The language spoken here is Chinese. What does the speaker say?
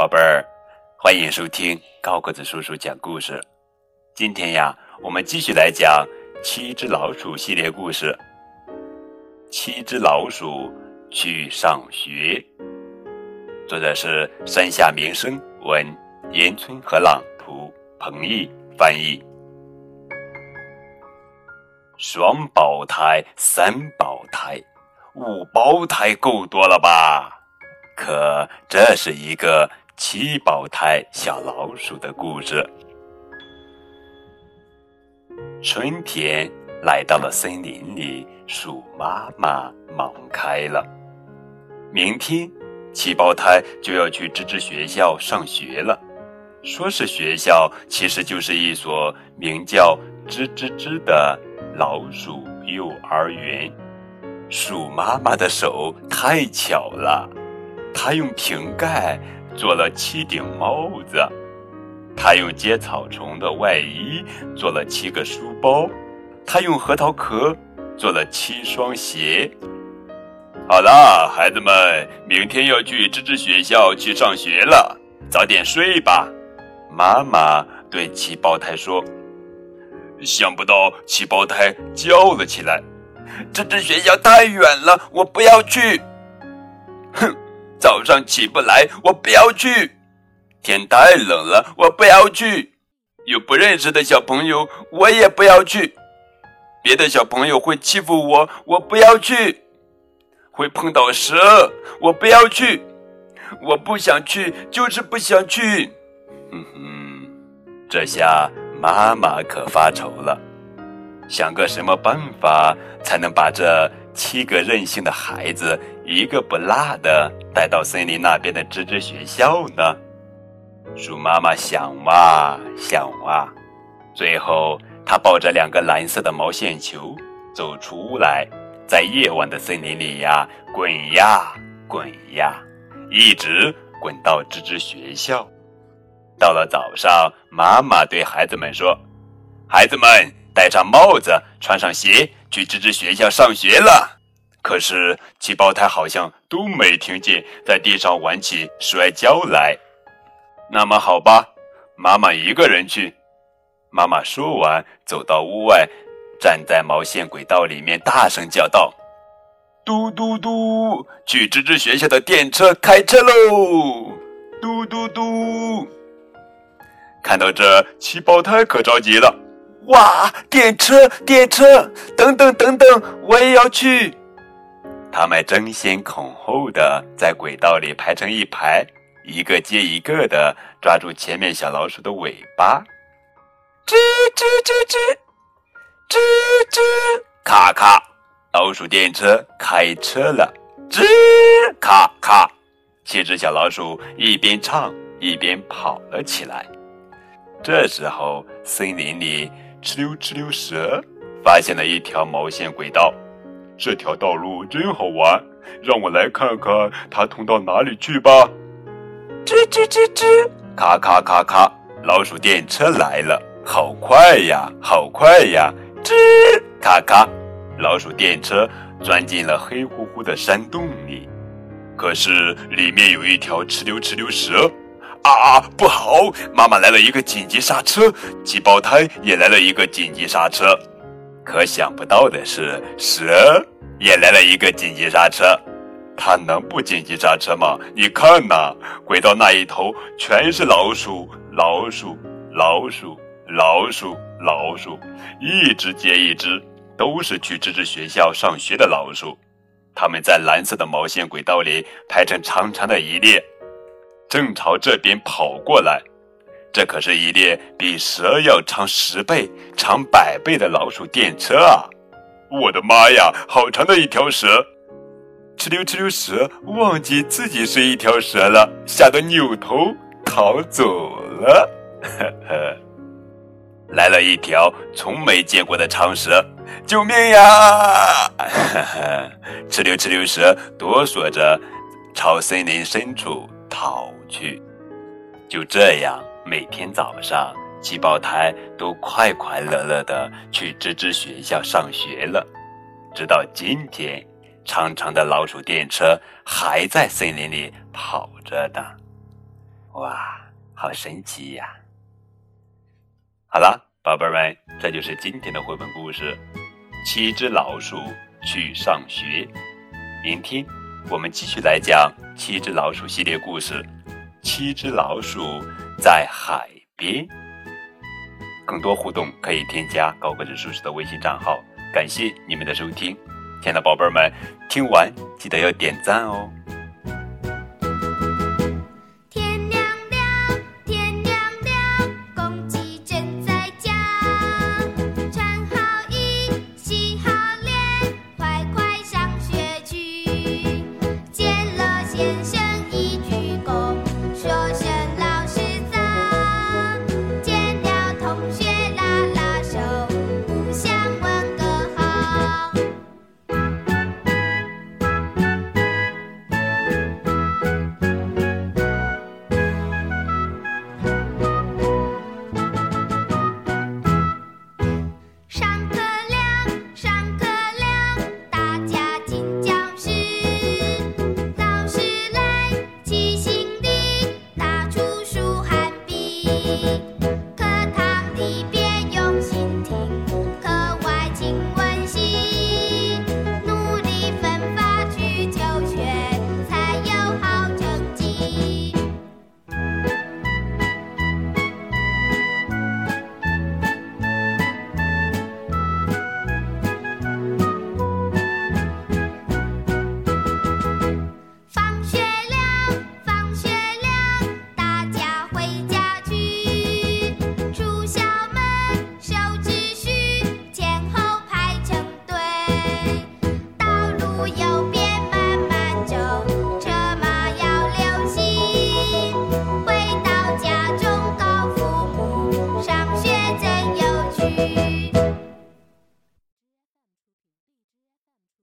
宝贝儿，欢迎收听高个子叔叔讲故事。今天呀，我们继续来讲《七只老鼠》系列故事。七只老鼠去上学，作者是山下明生，文岩村和朗图，彭毅翻译。双胞胎、三胞胎、五胞胎够多了吧？可这是一个七胞胎小老鼠的故事。春天来到了森林里，鼠妈妈忙开了。明天，七胞胎就要去吱吱学校上学了。说是学校，其实就是一所名叫“吱吱吱”的老鼠幼儿园。鼠妈妈的手太巧了。她用瓶盖做了七顶帽子，他用结草虫的外衣做了七个书包，他用核桃壳做了七双鞋。好了，孩子们，明天要去芝芝学校去上学了，早点睡吧。妈妈对七胞胎说。想不到七胞胎叫了起来：“芝芝学校太远了，我不要去。”哼。早上起不来，我不要去。天太冷了，我不要去。有不认识的小朋友，我也不要去。别的小朋友会欺负我，我不要去。会碰到蛇，我不要去。我不想去，就是不想去。哼哼，这下妈妈可发愁了，想个什么办法才能把这七个任性的孩子一个不落的。带到森林那边的吱吱学校呢？鼠妈妈想哇想哇，最后她抱着两个蓝色的毛线球走出来，在夜晚的森林里呀滚呀滚呀，一直滚到吱吱学校。到了早上，妈妈对孩子们说：“孩子们，戴上帽子，穿上鞋，去吱吱学校上学了。”可是七胞胎好像都没听见，在地上玩起摔跤来。那么好吧，妈妈一个人去。妈妈说完，走到屋外，站在毛线轨道里面，大声叫道：“嘟嘟嘟，去吱吱学校的电车开车喽！嘟嘟嘟！”看到这，七胞胎可着急了。哇，电车，电车！等等等等，我也要去。他们争先恐后的在轨道里排成一排，一个接一个的抓住前面小老鼠的尾巴，吱吱吱吱，吱吱，咔咔，老鼠电车开车了，吱咔咔，七只小老鼠一边唱一边跑了起来。这时候，森林里哧溜哧溜蛇发现了一条毛线轨道。这条道路真好玩，让我来看看它通到哪里去吧。吱吱吱吱，咔咔咔咔，老鼠电车来了，好快呀，好快呀！吱咔咔，老鼠电车钻进了黑乎乎的山洞里，可是里面有一条哧溜哧溜蛇。啊，不好！妈妈来了一个紧急刹车，鸡胞胎也来了一个紧急刹车。可想不到的是，蛇也来了一个紧急刹车。它能不紧急刹车吗？你看呐，轨道那一头全是老鼠，老鼠，老鼠，老鼠，老鼠，一只接一只，都是去吱吱学校上学的老鼠。它们在蓝色的毛线轨道里排成长长的一列，正朝这边跑过来。这可是一列比蛇要长十倍、长百倍的老鼠电车啊！我的妈呀，好长的一条蛇！哧溜哧溜蛇忘记自己是一条蛇了，吓得扭头逃走了。呵呵，来了一条从没见过的长蛇，救命呀！呵呵，哧溜哧溜蛇哆嗦着朝森林深处逃去。就这样。每天早上，七胞胎都快快乐乐的去吱吱学校上学了。直到今天，长长的老鼠电车还在森林里跑着呢。哇，好神奇呀！好了，宝贝们，这就是今天的绘本故事《七只老鼠去上学》。明天我们继续来讲《七只老鼠》系列故事，《七只老鼠在海边》。更多互动可以添加高个子叔叔的微信账号。感谢你们的收听，亲爱的宝贝们，听完记得要点赞哦。